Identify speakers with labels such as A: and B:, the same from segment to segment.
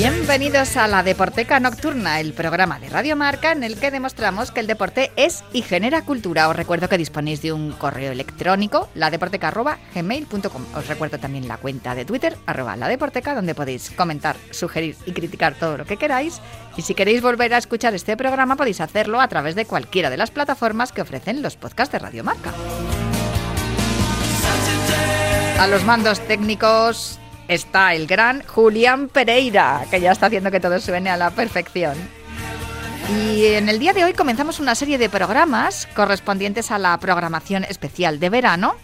A: Bienvenidos a la Deporteca Nocturna, el programa de Radio Marca en el que demostramos que el deporte es y genera cultura. Os recuerdo que disponéis de un correo electrónico, ladeporteca.gmail.com. Os recuerdo también la cuenta de Twitter, arroba ladeporteca, donde podéis comentar, sugerir y criticar todo lo que queráis. Y si queréis volver a escuchar este programa, podéis hacerlo a través de cualquiera de las plataformas que ofrecen los podcasts de Radio Marca. A los mandos técnicos está el gran Julián Pereira, que ya está haciendo que todo suene a la perfección. Y en el día de hoy comenzamos una serie de programas correspondientes a la programación especial de verano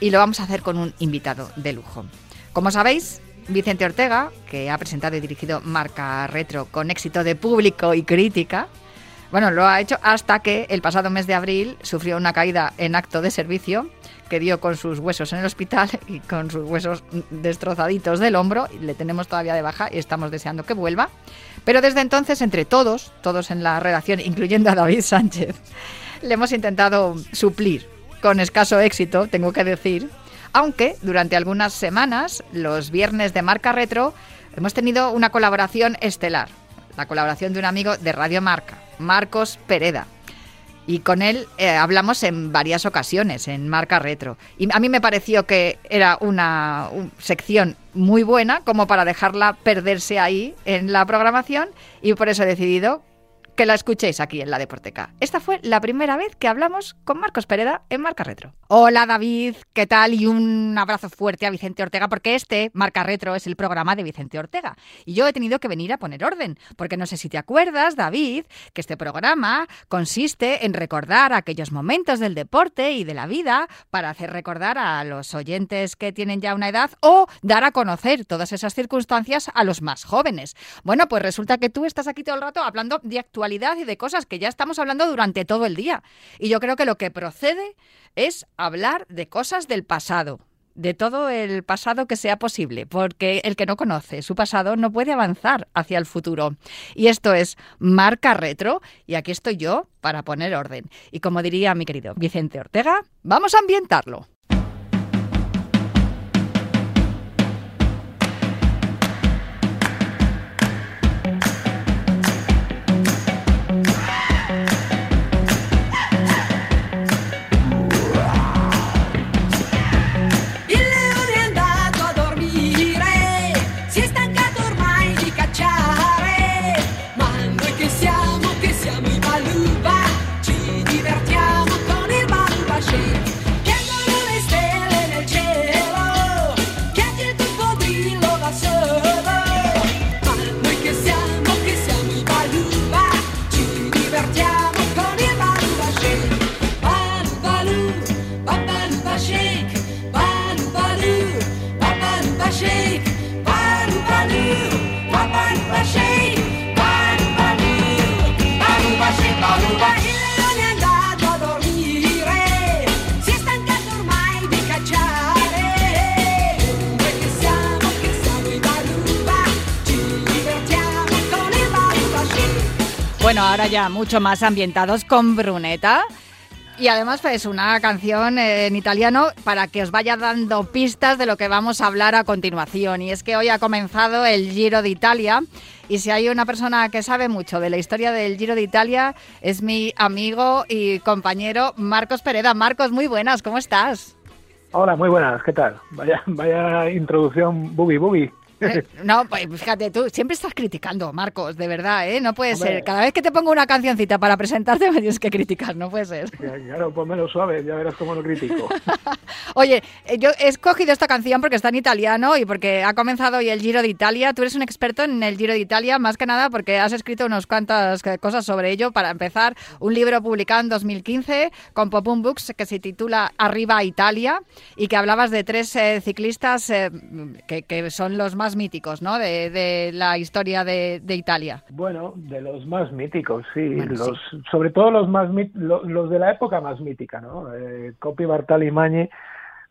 A: y lo vamos a hacer con un invitado de lujo. Como sabéis, Vicente Ortega, que ha presentado y dirigido Marca Retro con éxito de público y crítica, bueno, lo ha hecho hasta que el pasado mes de abril sufrió una caída en acto de servicio que dio con sus huesos en el hospital y con sus huesos destrozaditos del hombro. Le tenemos todavía de baja y estamos deseando que vuelva. Pero desde entonces, entre todos, todos en la redacción, incluyendo a David Sánchez, le hemos intentado suplir con escaso éxito, tengo que decir, aunque durante algunas semanas, los viernes de Marca Retro, hemos tenido una colaboración estelar, la colaboración de un amigo de Radio Marca, Marcos Pereda. Y con él eh, hablamos en varias ocasiones, en Marca Retro. Y a mí me pareció que era una sección muy buena como para dejarla perderse ahí en la programación y por eso he decidido que la escuchéis aquí en la Deporteca. Esta fue la primera vez que hablamos con Marcos Pereda en Marca Retro. Hola David, ¿qué tal? Y un abrazo fuerte a Vicente Ortega, porque este, Marca Retro, es el programa de Vicente Ortega. Y yo he tenido que venir a poner orden, porque no sé si te acuerdas, David, que este programa consiste en recordar aquellos momentos del deporte y de la vida para hacer recordar a los oyentes que tienen ya una edad o dar a conocer todas esas circunstancias a los más jóvenes. Bueno, pues resulta que tú estás aquí todo el rato hablando de actualidad y de cosas que ya estamos hablando durante todo el día. Y yo creo que lo que procede es hablar de cosas del pasado, de todo el pasado que sea posible, porque el que no conoce su pasado no puede avanzar hacia el futuro. Y esto es marca retro, y aquí estoy yo para poner orden. Y como diría mi querido Vicente Ortega, vamos a ambientarlo. Bueno, ahora ya mucho más ambientados con Bruneta. Y además es una canción en italiano para que os vaya dando pistas de lo que vamos a hablar a continuación. Y es que hoy ha comenzado el Giro de Italia. Y si hay una persona que sabe mucho de la historia del Giro de Italia, es mi amigo y compañero Marcos Pereda. Marcos, muy buenas, ¿cómo estás?
B: Hola, muy buenas, ¿qué tal? Vaya, vaya introducción boogie boogie.
A: Eh, no, pues fíjate, tú siempre estás criticando, Marcos, de verdad, ¿eh? No puede ser. Cada vez que te pongo una cancioncita para presentarte me tienes que criticar, no puede ser.
B: Claro, ponmelo suave, ya verás cómo lo critico.
A: Oye, eh, yo he escogido esta canción porque está en italiano y porque ha comenzado hoy el Giro de Italia. Tú eres un experto en el Giro de Italia, más que nada porque has escrito unas cuantas cosas sobre ello. Para empezar, un libro publicado en 2015 con Popum Books que se titula Arriba Italia y que hablabas de tres eh, ciclistas que, que son los más míticos, ¿no? De, la historia de, Italia.
B: Bueno, de los más míticos, sí. los, Sobre todo los más los, de la época más mítica, ¿no? Eh, Coppi, Bartali y Magni,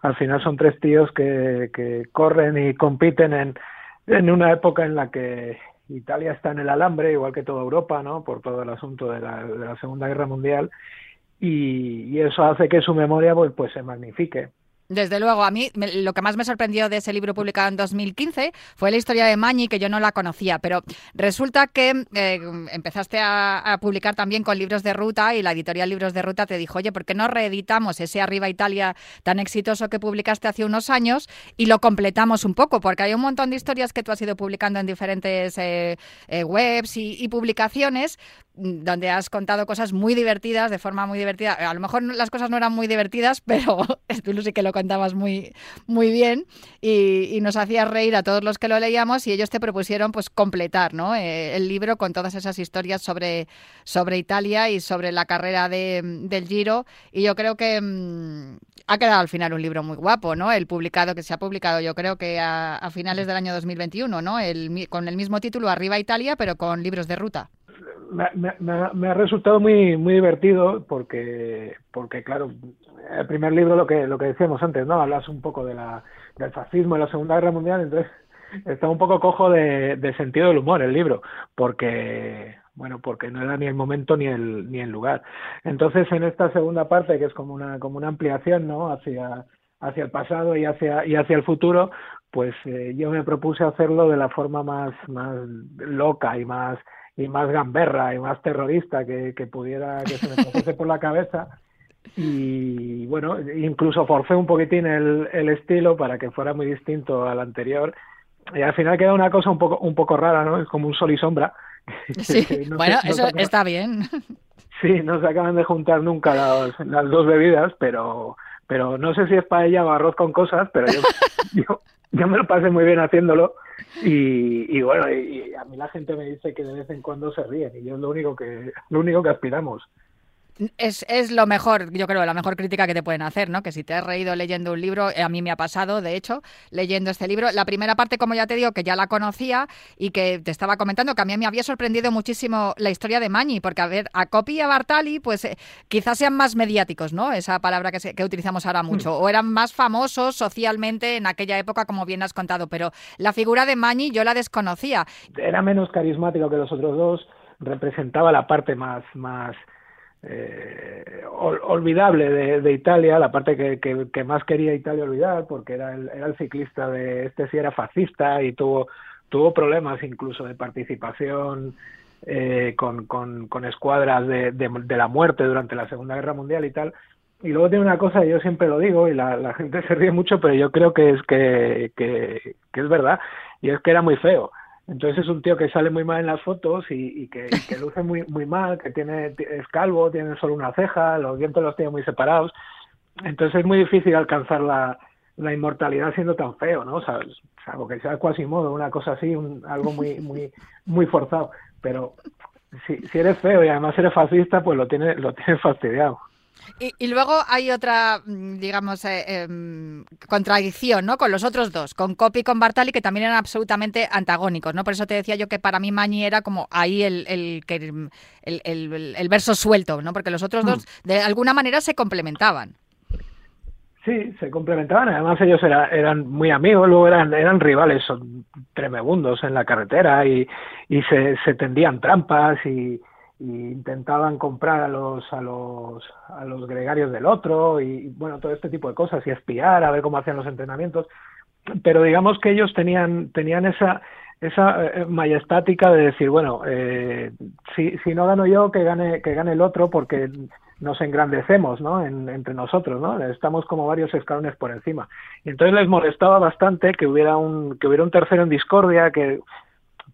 B: al final son tres tíos que, que corren y compiten en, en una época en la que Italia está en el alambre, igual que toda Europa, ¿no? Por todo el asunto de la, de la Segunda Guerra Mundial y, eso hace que su memoria pues, pues se magnifique.
A: Desde luego, a mí lo que más me sorprendió de ese libro publicado en 2015 fue la historia de Mañi, que yo no la conocía, pero resulta que eh, empezaste a, publicar también con libros de ruta y la editorial Libros de Ruta te dijo, oye, ¿por qué no reeditamos ese Arriba Italia tan exitoso que publicaste hace unos años y lo completamos un poco? Porque hay un montón de historias que tú has ido publicando en diferentes eh, eh, webs y, publicaciones donde has contado cosas muy divertidas, de forma muy divertida. A lo mejor las cosas no eran muy divertidas, pero tú sí que lo contabas muy, muy bien y, nos hacías reír a todos los que lo leíamos y ellos te propusieron pues completar ¿no? Eh, el libro con todas esas historias sobre, sobre Italia y sobre la carrera de, del Giro y yo creo que mm, ha quedado al final un libro muy guapo, ¿no? El publicado que se ha publicado yo creo que a, finales del año 2021, ¿no? El, con el mismo título Arriba Italia pero con libros de ruta.
B: Me, ha resultado muy muy divertido porque porque claro el primer libro lo que lo que decíamos antes, ¿no? Hablas un poco de la, del fascismo en la Segunda Guerra Mundial, entonces está un poco cojo de, de, sentido del humor el libro, porque bueno, porque no era ni el momento ni el ni el lugar. Entonces, en esta segunda parte que es como una como una ampliación, ¿no? hacia hacia el pasado y hacia y hacia el futuro, pues eh, yo me propuse hacerlo de la forma más más loca y más y más gamberra y más terrorista que, que pudiera que se me pasase por la cabeza y bueno, incluso forcé un poquitín el, el estilo para que fuera muy distinto al anterior y al final queda una cosa un poco un poco rara, ¿no? Es como un sol y sombra.
A: Sí, bueno, eso está bien.
B: Sí, no se acaban de juntar nunca las, las dos bebidas, pero pero no sé si es paella o arroz con cosas, pero yo, yo, yo me lo pasé muy bien haciéndolo. Y, y bueno, y, a mí la gente me dice que de vez en cuando se ríen y yo es lo único que lo único que aspiramos
A: es, es, lo mejor, yo creo, la mejor crítica que te pueden hacer, ¿no? Que si te has reído leyendo un libro, eh, a mí me ha pasado, de hecho, leyendo este libro. La primera parte, como ya te digo, que ya la conocía y que te estaba comentando, que a mí me había sorprendido muchísimo la historia de Mañi, porque, a ver, a Copy y a Bartali, pues eh, quizás sean más mediáticos, ¿no? Esa palabra que, que utilizamos ahora mucho, o eran más famosos socialmente en aquella época, como bien has contado, pero la figura de Mañi yo la desconocía.
B: Era menos carismático que los otros dos, representaba la parte más, más eh, olvidable de, Italia, la parte que, más quería Italia olvidar, porque era el, era el ciclista de este sí era fascista y tuvo tuvo problemas incluso de participación eh, con, escuadras de, la muerte durante la Segunda Guerra Mundial y tal. Y luego tiene una cosa, yo siempre lo digo y la, gente se ríe mucho, pero yo creo que es que es verdad, y es que era muy feo. Entonces es un tío que sale muy mal en las fotos y, que, luce muy muy mal, que tiene es calvo, tiene solo una ceja, los dientes los tiene muy separados. Entonces es muy difícil alcanzar la, la inmortalidad siendo tan feo, ¿no? O sea, salvo que sea modo una cosa así, un, algo muy muy muy forzado. Pero si, si eres feo y además eres fascista, pues lo tienes lo tienes fastidiado.
A: Y, luego hay otra, mm, digamos, eh, em, contradicción, ¿no? Con los otros dos, con Copy y con Bartali, que también eran absolutamente antagónicos, ¿no? Por eso te decía yo que para mí Mañi era como ahí el, el, el, el verso suelto, ¿no? Porque los otros dos, mm. de alguna manera, se complementaban.
B: Sí, se complementaban. Además, ellos eran muy amigos, luego eran, eran rivales, son tremebundos en la carretera y, y se, se tendían trampas y, y intentaban comprar a los a los a los gregarios del otro y bueno todo este tipo de cosas y espiar a ver cómo hacían los entrenamientos. Pero digamos que ellos tenían tenían esa esa eh, majestática de decir bueno eh, si si no gano yo que gane que gane el otro porque nos engrandecemos ¿no? entre nosotros no estamos como varios escalones por encima y entonces les molestaba bastante que hubiera un que hubiera un tercero en discordia que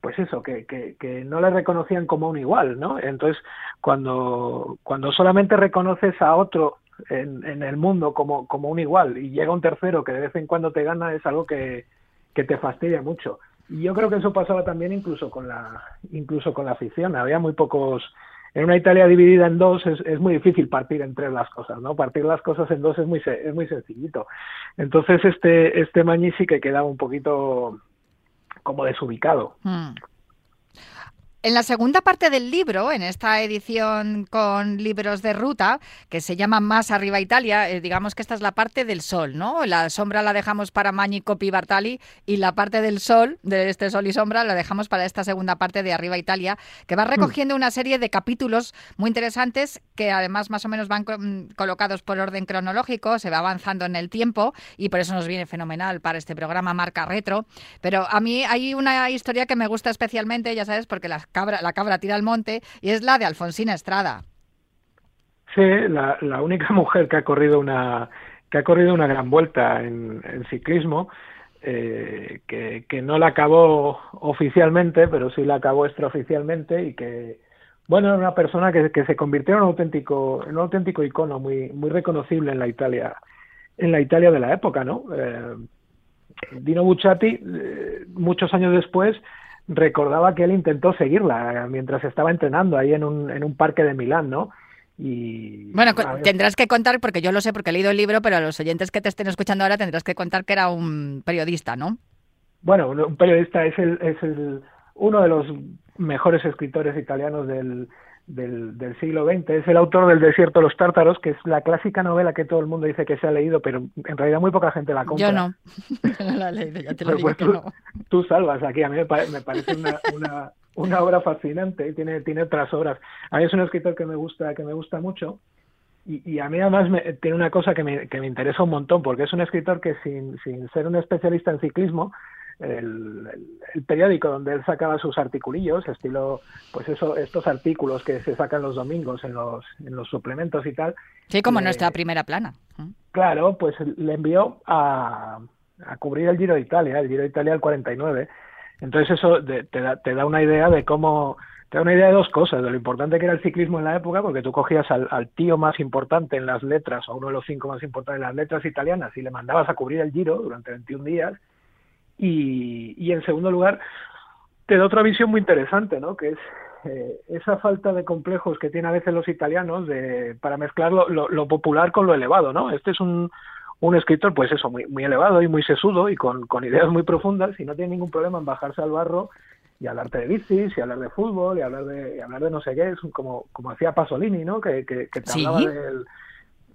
B: pues eso, que, que, que, no le reconocían como un igual, ¿no? Entonces, cuando, cuando solamente reconoces a otro en, en el mundo como, como un igual y llega un tercero que de vez en cuando te gana, es algo que, que te fastidia mucho. Y yo creo que eso pasaba también incluso con la, incluso con la afición. Había muy pocos, en una Italia dividida en dos es, es, muy difícil partir entre las cosas, ¿no? Partir las cosas en dos es muy es muy sencillito. Entonces este este Mañi sí que quedaba un poquito como desubicado. Hmm.
A: En la segunda parte del libro, en esta edición con libros de ruta, que se llama Más arriba Italia, eh, digamos que esta es la parte del sol, ¿no? La sombra la dejamos para Magni, Copi, Bartali y la parte del sol, de este sol y sombra, la dejamos para esta segunda parte de arriba Italia, que va recogiendo una serie de capítulos muy interesantes que además más o menos van mm, colocados por orden cronológico, se va avanzando en el tiempo y por eso nos viene fenomenal para este programa Marca Retro. Pero a mí hay una historia que me gusta especialmente, ya sabes, porque la cabra, la cabra tira al monte y es la de Alfonsina Estrada.
B: Sí, la, única mujer que ha corrido una que ha corrido una gran vuelta en, ciclismo, eh, que, que, no la acabó oficialmente, pero sí la acabó extraoficialmente y que, bueno, era una persona que, que, se convirtió en un auténtico, en un auténtico icono muy, muy reconocible en la Italia, en la Italia de la época, ¿no? Eh, Dino Bucciati, eh, muchos años después, recordaba que él intentó seguirla mientras estaba entrenando ahí en un, en un parque de Milán, ¿no? Y,
A: bueno, tendrás que contar, porque yo lo sé porque he leído el libro, pero a los oyentes que te estén escuchando ahora tendrás que contar que era un periodista, ¿no?
B: Bueno, un periodista es el, es el uno de los mejores escritores italianos del, del, del, siglo XX. Es el autor del Desierto de los Tártaros, que es la clásica novela que todo el mundo dice que se ha leído, pero en realidad muy poca gente la compra.
A: Yo no, no la he leído, ya te lo pues
B: digo
A: tú,
B: tú, salvas aquí, a mí me, parece una, una, una, obra fascinante, tiene, tiene otras obras. A mí es un escritor que me gusta, que me gusta mucho. Y, y a mí además me, tiene una cosa que me, que me interesa un montón, porque es un escritor que sin, sin ser un especialista en ciclismo, el, periódico donde él sacaba sus articulillos, estilo, pues eso, estos artículos que se sacan los domingos en los, en los suplementos y tal.
A: Sí, como nuestra primera plana.
B: Claro, pues le envió a, a cubrir el Giro de Italia, el Giro de Italia al 49. Entonces eso te, da, te da una idea de cómo, te da una idea de dos cosas, de lo importante que era el ciclismo en la época, porque tú cogías al, al, tío más importante en las letras, o uno de los cinco más importantes en las letras italianas, y le mandabas a cubrir el Giro durante 21 días, y, y en segundo lugar, te da otra visión muy interesante, ¿no? Que es eh, esa falta de complejos que tienen a veces los italianos de, para mezclar lo, lo, popular con lo elevado, ¿no? Este es un, un escritor, pues eso, muy, muy elevado y muy sesudo y con, con ideas muy profundas y no tiene ningún problema en bajarse al barro y hablarte de bicis y hablar de fútbol y hablar de, y hablar de no sé qué, es como, como hacía Pasolini, ¿no? Que, que, que te hablaba del,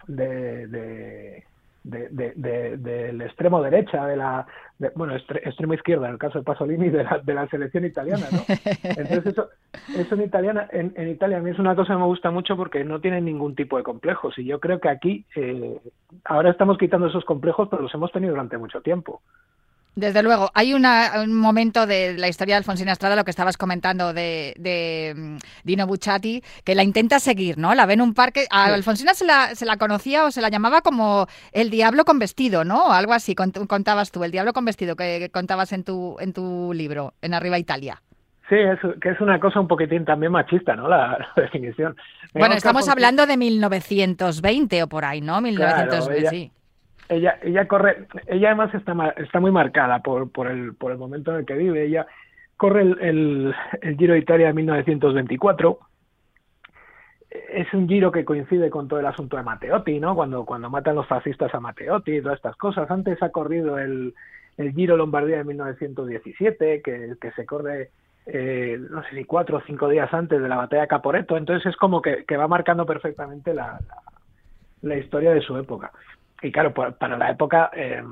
B: de, de de, del extremo derecha, de la bueno, extremo izquierda, en el caso de Pasolini, de la, de la selección italiana, ¿no? Entonces eso, eso en italiana, en, en, Italia a mí es una cosa que me gusta mucho porque no tienen ningún tipo de complejos y yo creo que aquí eh, ahora estamos quitando esos complejos, pero los hemos tenido durante mucho tiempo.
A: Desde luego, hay un momento de la historia de Alfonsina Estrada, lo que estabas comentando de, mm, Dino Bucciati, que la intenta seguir, ¿no? La ve en un parque. A Alfonsina se la, se la conocía o se la llamaba como el diablo con vestido, ¿no? Algo así contabas tú, el diablo con vestido que contabas en tu, en tu libro, en Arriba Italia.
B: Sí, es, que es una cosa un poquitín también machista, ¿no? La, definición.
A: bueno, estamos hablando de 1920 o por ahí, ¿no? 1920, sí
B: ella, ella corre, ella además está, está muy marcada por, por, el, por el momento en el que vive. Ella corre el, el, Giro de Italia de 1924. Es un giro que coincide con todo el asunto de Matteotti, ¿no? Cuando, cuando matan los fascistas a Matteotti y todas estas cosas. Antes ha corrido el, el Giro Lombardía de 1917, que, que se corre eh, no sé si cuatro o cinco días antes de la batalla de Caporetto, entonces es como que, que va marcando perfectamente la, la, historia de su época y claro, para la época eh,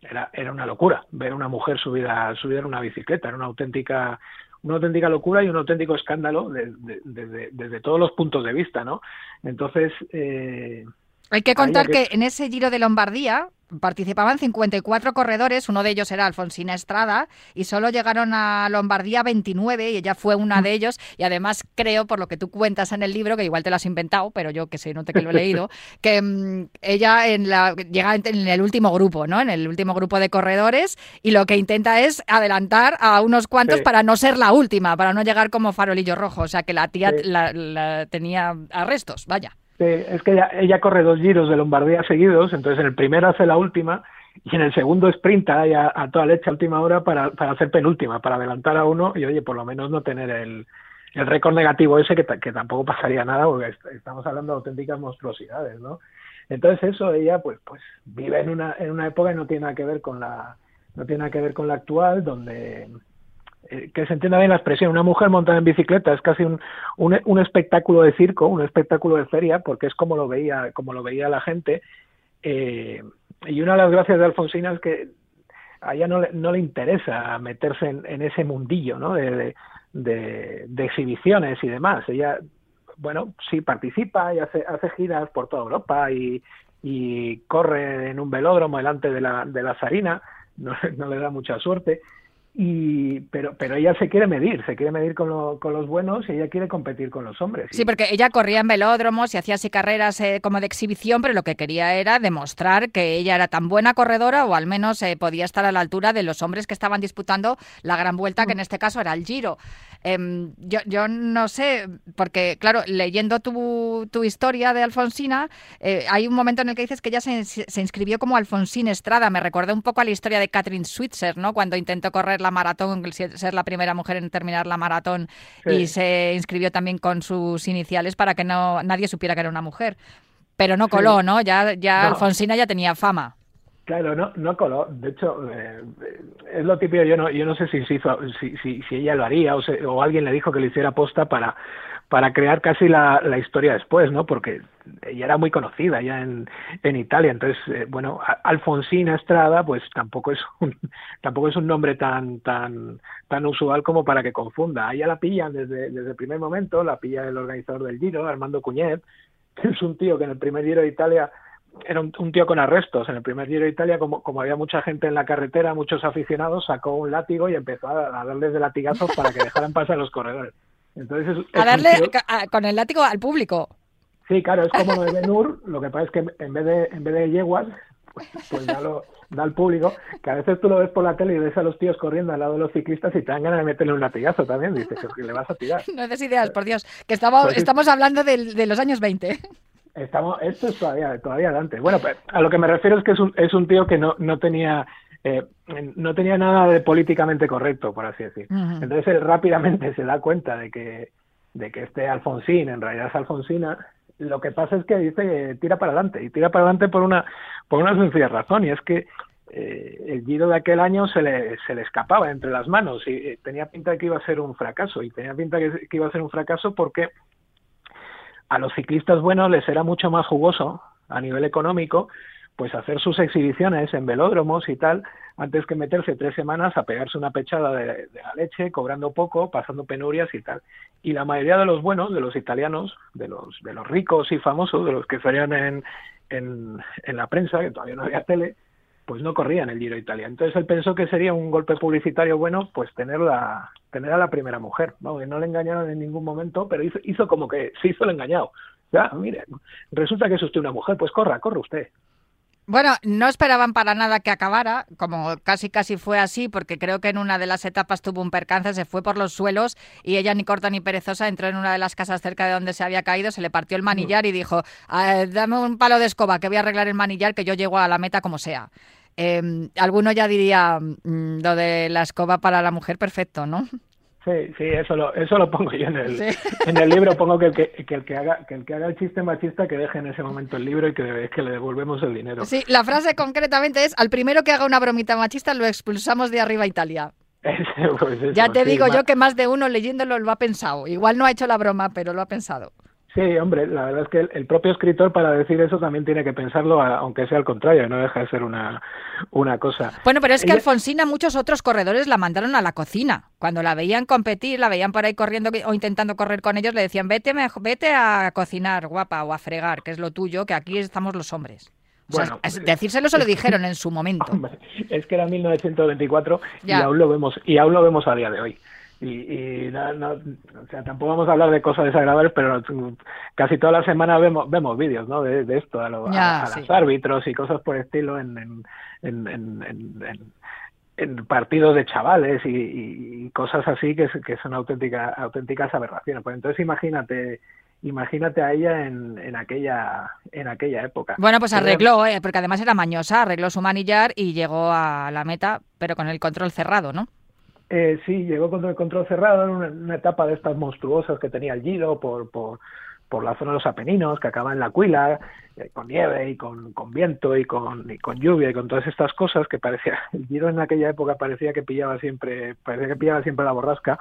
B: era, era una locura ver una mujer subida, subida en una bicicleta, era una auténtica una auténtica locura y un auténtico escándalo desde, todos los puntos de vista, ¿no? Entonces... Eh,
A: Hay que contar que... que en ese Giro de Lombardía, participaban 54 corredores, uno de ellos era Alfonsina Estrada, y solo llegaron a Lombardía 29, y ella fue una de ellos, y además creo, por lo que tú cuentas en el libro, que igual te lo has inventado, pero yo que sé, no te que lo he leído, que mm, ella en la, llega en el último grupo, ¿no? En el último grupo de corredores, y lo que intenta es adelantar a unos cuantos para no ser la última, para no llegar como farolillo rojo, o sea que la tía la tenía arrestos, vaya
B: es que ella, corre dos giros de Lombardía seguidos, entonces en el primero hace la última y en el segundo sprinta a, toda leche a última hora para, para hacer penúltima, para adelantar a uno y oye, por lo menos no tener el, el récord negativo ese que, que tampoco pasaría nada porque estamos hablando de auténticas monstruosidades, ¿no? Entonces eso ella pues pues vive en una en una época y no tiene nada que ver con la no tiene nada que ver con la actual donde que se entienda bien la expresión, una mujer montada en bicicleta es casi un, un, espectáculo de circo, un espectáculo de feria, porque es como lo veía, como lo veía la gente. Eh, y una de las gracias de Alfonsina es que a ella no le, no le interesa meterse en, ese mundillo ¿no? de, de, de, exhibiciones y demás. Ella, bueno, sí participa y hace, hace giras por toda Europa y, y corre en un velódromo delante de la, de la Sarina, no, no le da mucha suerte, y pero pero ella se quiere medir se quiere medir con, con los buenos y ella quiere competir con los hombres.
A: Sí porque ella corría en velódromos y hacía así carreras eh, como de exhibición pero lo que quería era demostrar que ella era tan buena corredora o al menos eh, podía estar a la altura de los hombres que estaban disputando la gran vuelta que en este caso era el Giro. Em, yo, yo no sé porque claro leyendo tu, tu historia de Alfonsina eh, hay un momento en el que dices que ella se, se inscribió como Alfonsina Estrada. Me recordé un poco a la historia de Catherine Switzer no cuando intentó correr la maratón, ser la primera mujer en terminar la maratón y se inscribió también con sus iniciales para que no nadie supiera que era una mujer. Pero no coló, ¿no? Ya, ya Alfonsina ya tenía fama.
B: Claro, no, no coló. De hecho, eh, es lo típico. Yo no, yo no sé si, si, si, si ella lo haría o, o alguien le dijo que lo hiciera posta para para crear casi la, la, historia después, ¿no? Porque ella era muy conocida ya en, en Italia, entonces, eh, bueno, Alfonsina Estrada, pues tampoco es un, tampoco es un nombre tan, tan, tan usual como para que confunda. A ella la pillan desde, desde el primer momento, la pilla el organizador del Giro, Armando Cuñet, que es un tío que en el primer Giro de Italia era un, tío con arrestos. En el primer Giro de Italia, como, como había mucha gente en la carretera, muchos aficionados, sacó un látigo y empezó a, a darles de latigazos para que dejaran pasar los corredores.
A: Entonces a darle con el látigo al público.
B: Sí, claro, es como lo de Benur, lo que pasa es que en vez de, en vez de yeguas, pues, pues da, lo, da al público, que a veces tú lo ves por la tele y ves a los tíos corriendo al lado de los ciclistas y te dan ganas de meterle un latigazo también, dices, que le vas a tirar.
A: No des ideas, por Dios, que estamos, pues estamos hablando de, de, los años 20.
B: Estamos, esto es todavía, todavía adelante. Bueno, pues, a lo que me refiero es que es un, es un tío que no, no tenía eh, no tenía nada de políticamente correcto, por así decir. Entonces él rápidamente se da cuenta de que, de que este Alfonsín en realidad es Alfonsina. Lo que pasa es que dice tira para adelante y tira para adelante por una por una sencilla razón y es que eh, el Giro de aquel año se le, se le escapaba entre las manos y eh, tenía pinta de que iba a ser un fracaso y tenía pinta de que iba a ser un fracaso porque a los ciclistas buenos les era mucho más jugoso a nivel económico pues hacer sus exhibiciones en velódromos y tal, antes que meterse tres semanas a pegarse una pechada de, la leche, cobrando poco, pasando penurias y tal. Y la mayoría de los buenos, de los italianos, de los, de los ricos y famosos, de los que salían en, en, la prensa, que todavía no había tele, pues no corrían el Giro Italia. Entonces él pensó que sería un golpe publicitario bueno, pues tener, la, tener a la primera mujer. ¿no? No le engañaron en ningún momento, pero hizo, hizo como que se hizo el engañado. Ya, mire, resulta que es usted una mujer, pues corra, corre usted.
A: Bueno, no esperaban para nada que acabara, como casi casi fue así, porque creo que en una de las etapas tuvo un percance, se fue por los suelos y ella ni corta ni perezosa entró en una de las casas cerca de donde se había caído, se le partió el manillar y dijo, ah, dame un palo de escoba que voy a arreglar el manillar que yo llego a la meta como sea. Eh, alguno ya diría mm, lo de la escoba para la mujer perfecto, ¿no?
B: Sí, sí, eso lo, eso lo pongo yo en el, en el libro, pongo que el que, el que haga, que el que haga el chiste machista que deje en ese momento el libro y que, que le devolvemos el dinero.
A: Sí, la frase concretamente es al primero que haga una bromita machista lo expulsamos de arriba a Italia. Pues ya te digo yo que más de uno leyéndolo lo ha pensado. Igual no ha hecho la broma, pero lo ha pensado.
B: Sí, hombre, la verdad es que el, propio escritor para decir eso también tiene que pensarlo, aunque sea al contrario, no deja de ser una, una cosa.
A: Bueno, pero es que Alfonsina muchos otros corredores la mandaron a la cocina. Cuando la veían competir, la veían por ahí corriendo o intentando correr con ellos, le decían, vete, vete a cocinar, guapa, o a fregar, que es lo tuyo, que aquí estamos los hombres. bueno, decírselo se lo dijeron en su momento.
B: es que era 1924 y aún lo vemos y aún lo vemos a día de hoy y, no, o sea, tampoco vamos a hablar de cosas desagradables, pero casi toda la semana vemos, vemos vídeos ¿no? de, esto, a, los árbitros y cosas por estilo en, en, en, en, partidos de chavales y, cosas así que, que son auténticas auténticas aberraciones. Pues entonces imagínate imagínate a ella en, en, aquella en aquella época.
A: Bueno, pues arregló, eh, porque además era mañosa, arregló su manillar y llegó a la meta, pero con el control cerrado, ¿no?
B: Eh, sí, llegó con el control cerrado en una, etapa de estas monstruosas que tenía el Giro por, por, por la zona de los Apeninos, que acaba en la Cuila, eh, con nieve y con, con viento y con, y con lluvia y con todas estas cosas que parecía, el Giro en aquella época parecía que pillaba siempre, parecía que pillaba siempre la borrasca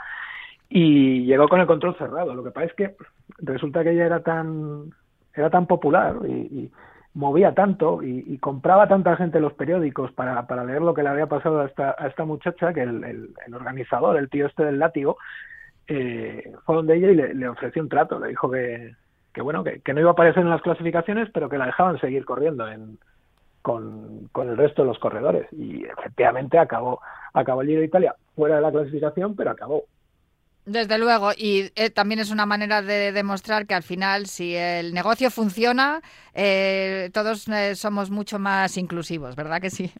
B: y llegó con el control cerrado. Lo que pasa es que resulta que ella era tan, era tan popular y, y movía tanto y, compraba tanta gente los periódicos para, para leer lo que le había pasado a esta, a esta muchacha que el, el, organizador, el tío este del látigo, eh, fue donde ella y le, ofreció un trato, le dijo que, que bueno, que, que, no iba a aparecer en las clasificaciones, pero que la dejaban seguir corriendo en, con, con el resto de los corredores. Y efectivamente acabó, acabó el Giro de Italia fuera de la clasificación, pero acabó.
A: Desde luego, y eh, también es una manera de demostrar que al final, si el negocio funciona, eh, todos eh, somos mucho más inclusivos, ¿verdad que sí?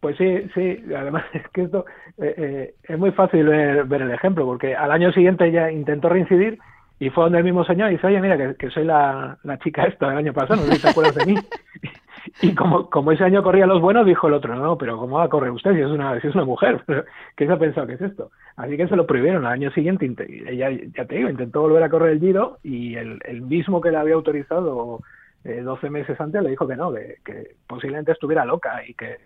B: Pues sí, sí. Además es que esto es muy fácil ver, el ejemplo, porque al año siguiente ella intentó reincidir y fue donde el mismo señor y dice, oye, mira, que, soy la, la, chica esta del año pasado, no sé si te acuerdas de mí. Y como, como ese año corría los buenos, dijo el otro, no, pero ¿cómo va a correr usted si es una, si es una mujer? ¿Qué se ha pensado que es esto? Así que se lo prohibieron. Al año siguiente, ella, ya te digo, intentó volver a correr el Giro y el, el mismo que le había autorizado eh, 12 meses antes le dijo que no, que, que posiblemente estuviera loca y que,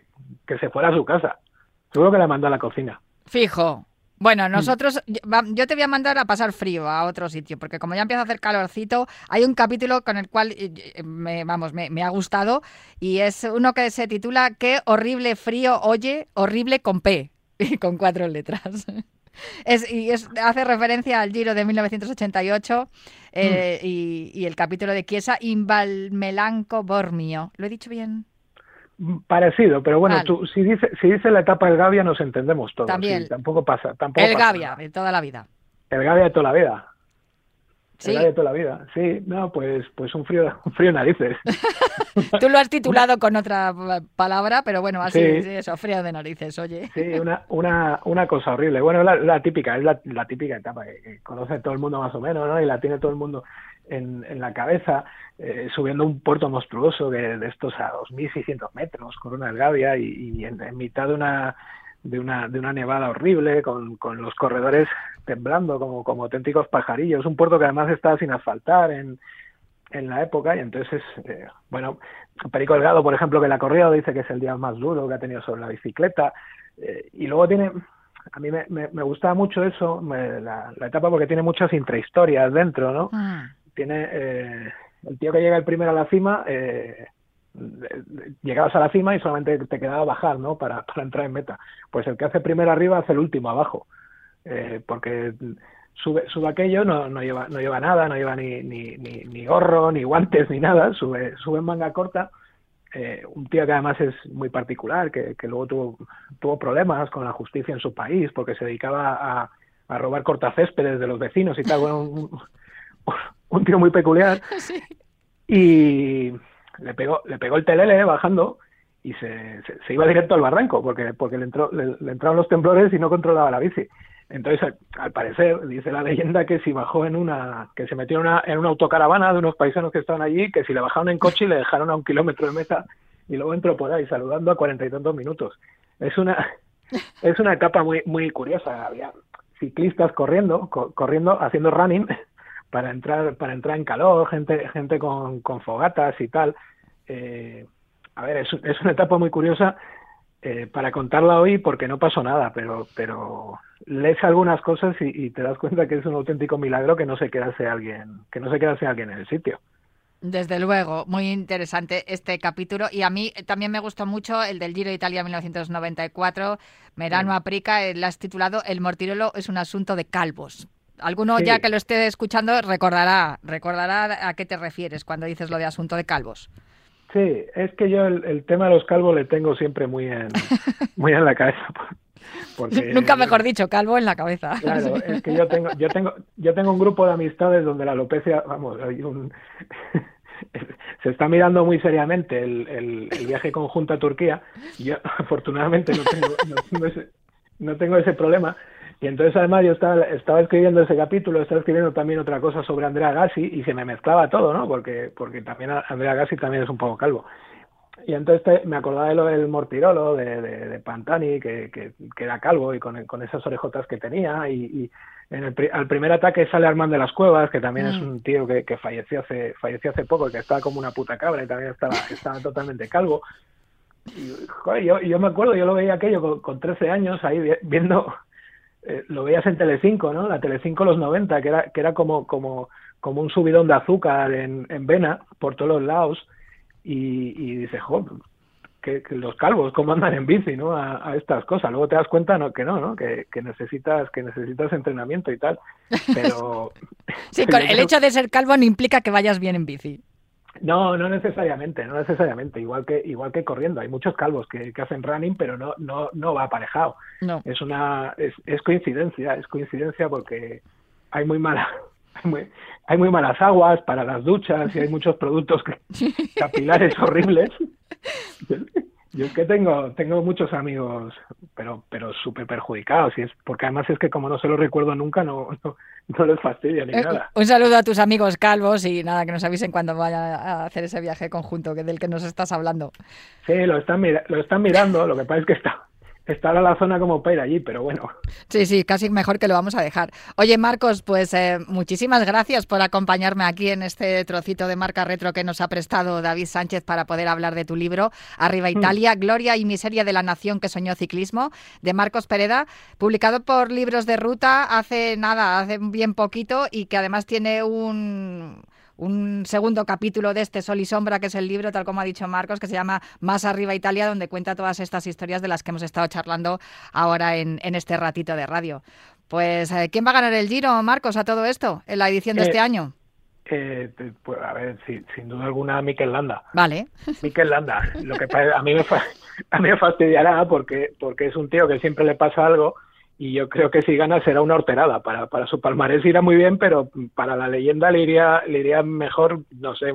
B: que se fuera a su casa. Seguro que la mandó a la cocina.
A: Fijo. Bueno, mm. nosotros, yo te voy a mandar a pasar frío a otro sitio, porque como ya empieza a hacer calorcito, hay un capítulo con el cual, me, vamos, me, ha gustado, y es uno que se titula ¿Qué horrible frío oye? Horrible con P, con cuatro letras. Es, y es, hace referencia al Giro de 1988 eh, mm. y, y, el capítulo de Chiesa Invalmelanco Bormio. ¿Lo he dicho bien?
B: Parecido, pero bueno, tú, si dice si dice la etapa del Gavia nos entendemos todos.
A: También.
B: tampoco pasa. Tampoco
A: el Gavia, de toda la vida.
B: El Gavia de toda la vida. ¿Sí? El Gavia de toda la vida. Sí, no, pues, pues un frío, un frío narices.
A: tú lo has titulado con otra palabra, pero bueno, así, eso, frío de narices, oye.
B: Sí, una, una, una cosa horrible. Bueno, la, la típica, es la, la típica etapa que, conoce todo el mundo más o menos, ¿no? Y la tiene todo el mundo en, en la cabeza. Eh, subiendo un puerto monstruoso de, de estos a 2.600 metros, Corona del Gavia, y, en, mitad de una, de una, de una nevada horrible, con, con los corredores temblando como, como auténticos pajarillos. Un puerto que además estaba sin asfaltar en, en la época, y entonces, eh, bueno, Perico Delgado, por ejemplo, que la corrido dice que es el día más duro que ha tenido sobre la bicicleta, eh, y luego tiene, a mí me, me, me gustaba mucho eso, la, la, etapa, porque tiene muchas intrahistorias dentro, ¿no? Ah. Tiene, eh, el tío que llega el primero a la cima, eh, llegabas a la cima y solamente te quedaba bajar, ¿no? Para, para entrar en meta. Pues el que hace primero arriba hace el último abajo, eh, porque sube, sube aquello, no, no lleva, no lleva nada, no lleva ni, ni, ni, ni gorro, ni guantes, ni nada, sube, sube en manga corta. Eh, un tío que además es muy particular, que, que luego tuvo, tuvo problemas con la justicia en su país porque se dedicaba a, a robar cortacéspedes de los vecinos y tal. Bueno, un, un tío muy peculiar. Y le pegó, le pegó el telele bajando y se, se, iba directo al barranco porque, porque le, entró, le, entraron los temblores y no controlaba la bici. Entonces, al, parecer, dice la leyenda que si bajó en una, que se metió en una, en una autocaravana de unos paisanos que estaban allí, que si le bajaron en coche y le dejaron a un kilómetro de meta y luego entró por ahí saludando a cuarenta y tantos minutos. Es una, es una etapa muy, muy curiosa. Había ciclistas corriendo, corriendo, haciendo running para entrar para entrar en calor, gente gente con, con fogatas y tal. Eh, a ver, es, es, una etapa muy curiosa eh, para contarla hoy porque no pasó nada, pero pero lees algunas cosas y, y, te das cuenta que es un auténtico milagro que no se quedase alguien que no se quedase alguien en el sitio.
A: Desde luego, muy interesante este capítulo y a mí también me gustó mucho el del Giro de Italia 1994, Merano Aprica, lo has titulado El mortirolo es un asunto de calvos, Alguno ya que lo esté escuchando recordará, recordará a qué te refieres cuando dices lo de asunto de calvos.
B: Sí, es que yo el, tema de los calvos le tengo siempre muy en, muy en la cabeza.
A: Porque, Nunca mejor dicho, calvo en la cabeza.
B: Claro, es que yo tengo, yo tengo, yo tengo un grupo de amistades donde la alopecia, vamos, hay un, se está mirando muy seriamente el, el, viaje conjunto a Turquía. Yo afortunadamente no tengo, no tengo, ese, no tengo ese problema, y entonces además yo estaba, estaba escribiendo ese capítulo, estaba escribiendo también otra cosa sobre Andrea Gassi y se me mezclaba todo, ¿no? Porque, porque también Andrea Gassi también es un poco calvo. y entonces me acordaba de lo del Mortirolo, de, de, Pantani, que, que, era calvo y con, con esas orejotas que tenía. Y, en el, al primer ataque sale Armand de las Cuevas, que también es mm. un tío que, que, falleció hace falleció hace poco, que estaba como una puta cabra y también estaba, estaba totalmente calvo. Y, joder, yo, yo me acuerdo, yo lo veía aquello con, con 13 años ahí viendo, eh, lo veías en Telecinco, ¿no? La Telecinco los 90, que era, que era como, como, como un subidón de azúcar en, en vena por todos los lados y, y dices, joder, que, los calvos cómo andan en bici, ¿no? A, estas cosas. Luego te das cuenta no, que no, ¿no? Que, necesitas que necesitas entrenamiento y tal. Pero
A: sí, el hecho de ser calvo no implica que vayas bien en bici.
B: No, no necesariamente, no necesariamente. Igual que igual que corriendo, hay muchos calvos que, que hacen running, pero no no no va aparejado. No. Es una es, es coincidencia, es coincidencia porque hay muy mala hay muy, malas aguas para las duchas y hay muchos productos capilares horribles. Yo es que tengo, tengo muchos amigos, pero, pero súper perjudicados, y es porque además es que como no se lo recuerdo nunca, no, no, les fastidia ni eh, nada.
A: Un saludo a tus amigos calvos y nada, que nos avisen cuando vaya a hacer ese viaje conjunto que del que nos estás hablando.
B: Sí, lo están, lo están mirando, lo que pasa es que está, estará la zona como para ir allí, pero bueno.
A: Sí, sí, casi mejor que lo vamos a dejar. Oye, Marcos, pues eh, muchísimas gracias por acompañarme aquí en este trocito de marca retro que nos ha prestado David Sánchez para poder hablar de tu libro, Arriba mm. Italia, Gloria y Miseria de la Nación que soñó ciclismo, de Marcos Pereda, publicado por Libros de Ruta hace nada, hace bien poquito y que además tiene un un segundo capítulo de este Sol y Sombra, que es el libro, tal como ha dicho Marcos, que se llama Más arriba Italia, donde cuenta todas estas historias de las que hemos estado charlando ahora en, este ratito de radio. Pues, eh, ¿quién va a ganar el Giro, Marcos, a todo esto, en la edición de este eh, año?
B: Eh, pues, a ver, sin duda alguna, Mikel Landa.
A: Vale.
B: Mikel Landa. Lo que a mí me, a mí me fastidiará porque, porque es un tío que siempre le pasa algo y yo creo que si gana será una horterada. Para, para su palmarés irá muy bien, pero para la leyenda le iría, le iría mejor, no sé,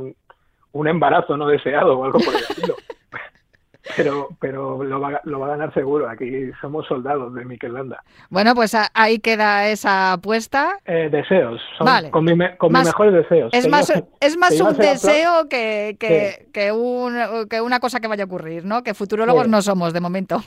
B: un, embarazo no deseado o algo por el estilo. pero pero lo va, lo va a ganar seguro. Aquí somos soldados de Mikel Landa.
A: Bueno, pues ahí queda esa apuesta.
B: Eh, deseos, con, mi, con mis mejores deseos.
A: Es más, es más un deseo que, que, un, que una cosa que vaya a ocurrir, ¿no? Que futurólogos no somos de momento.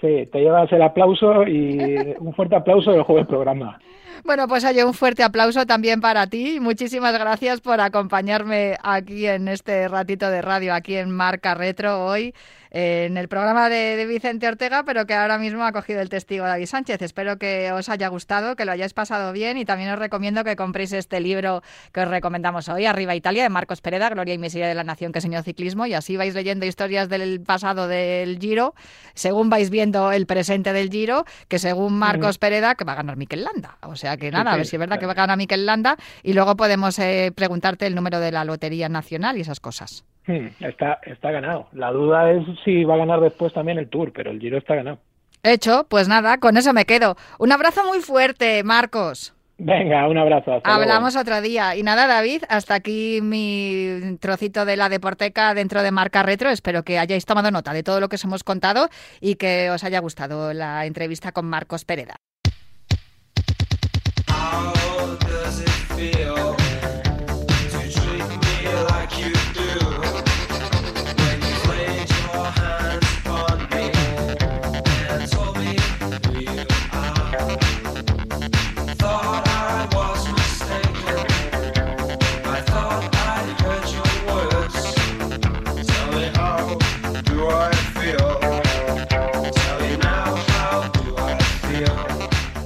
B: Sí, te llevas el aplauso y un fuerte aplauso del jueves programa.
A: Bueno, pues oye, un fuerte aplauso también para ti. Muchísimas gracias por acompañarme aquí en este ratito de radio, aquí en Marca Retro hoy en el programa de, Vicente Ortega, pero que ahora mismo ha cogido el testigo David Sánchez. Espero que os haya gustado, que lo hayáis pasado bien y también os recomiendo que compréis este libro que os recomendamos hoy, Arriba Italia, de Marcos Pereda, Gloria y Miseria de la Nación que enseñó ciclismo, y así vais leyendo historias del pasado del Giro, según vais viendo el presente del Giro, que según Marcos Pereda, que va a ganar Mikel Landa. O sea que nada, a ver si es verdad que va a ganar Mikel Landa y luego podemos eh, preguntarte el número de la Lotería Nacional y esas cosas.
B: Hmm, está, está ganado. La duda es si va a ganar después también el Tour, pero el Giro está ganado.
A: Hecho, pues nada, con eso me quedo. Un abrazo muy fuerte, Marcos.
B: Venga, un abrazo.
A: Hablamos otro día. Y nada, David, hasta aquí mi trocito de la Deporteca dentro de Marca Retro. Espero que hayáis tomado nota de todo lo que os hemos contado y que os haya gustado la entrevista con Marcos Pereda.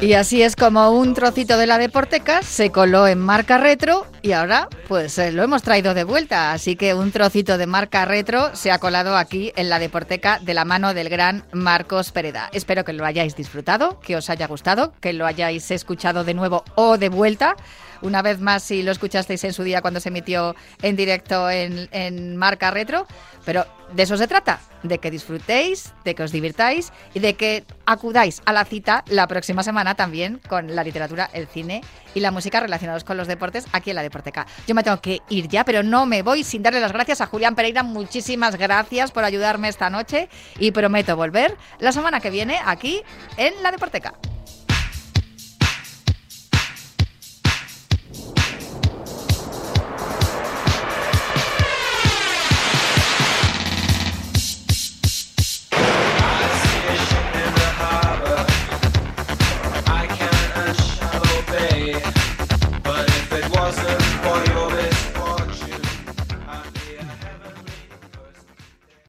A: Y así es como un trocito de la Deporteca se coló en marca retro y ahora pues eh, lo hemos traído de vuelta. Así que un trocito de marca retro se ha colado aquí en la Deporteca de la mano del gran Marcos Pereda. Espero que lo hayáis disfrutado, que os haya gustado, que lo hayáis escuchado de nuevo o de vuelta una vez más si lo escuchasteis en su día cuando se emitió en directo en, Marca Retro. Pero de eso se trata, de que disfrutéis, de que os divirtáis y de que acudáis a la cita la próxima semana también con la literatura, el cine y la música relacionados con los deportes aquí en la Deporteca. Yo me tengo que ir ya, pero no me voy sin darle las gracias a Julián Pereira. Muchísimas gracias por ayudarme esta noche y prometo volver la semana que viene aquí en la Deporteca.